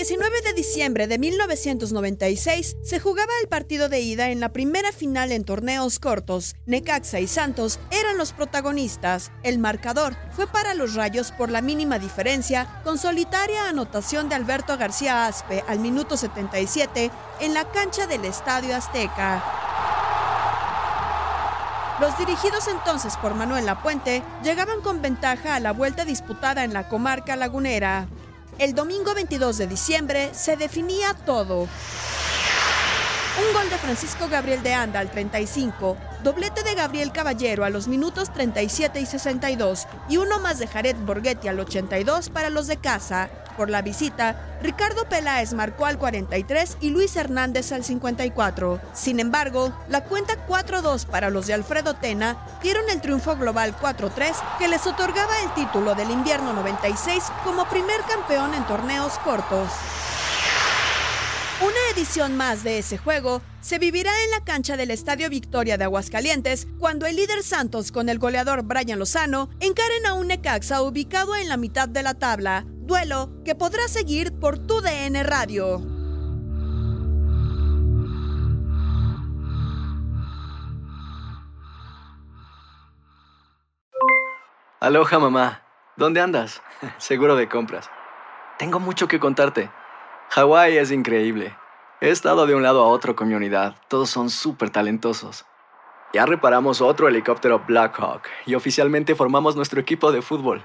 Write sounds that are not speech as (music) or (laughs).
El 19 de diciembre de 1996 se jugaba el partido de ida en la primera final en torneos cortos. Necaxa y Santos eran los protagonistas. El marcador fue para los Rayos por la mínima diferencia, con solitaria anotación de Alberto García Aspe al minuto 77 en la cancha del Estadio Azteca. Los dirigidos entonces por Manuel Lapuente llegaban con ventaja a la vuelta disputada en la comarca lagunera. El domingo 22 de diciembre se definía todo. Un gol de Francisco Gabriel de Anda al 35, doblete de Gabriel Caballero a los minutos 37 y 62 y uno más de Jared Borghetti al 82 para los de casa. Por la visita, Ricardo Peláez marcó al 43 y Luis Hernández al 54. Sin embargo, la cuenta 4-2 para los de Alfredo Tena dieron el triunfo global 4-3 que les otorgaba el título del invierno 96 como primer campeón en torneos cortos. Una edición más de ese juego se vivirá en la cancha del Estadio Victoria de Aguascalientes cuando el líder Santos con el goleador Brian Lozano encaren a un Necaxa ubicado en la mitad de la tabla, duelo que podrá seguir por tu DN Radio. Aloha mamá, ¿dónde andas? (laughs) Seguro de compras. Tengo mucho que contarte. Hawái es increíble. He estado de un lado a otro con mi unidad. Todos son súper talentosos. Ya reparamos otro helicóptero Blackhawk y oficialmente formamos nuestro equipo de fútbol.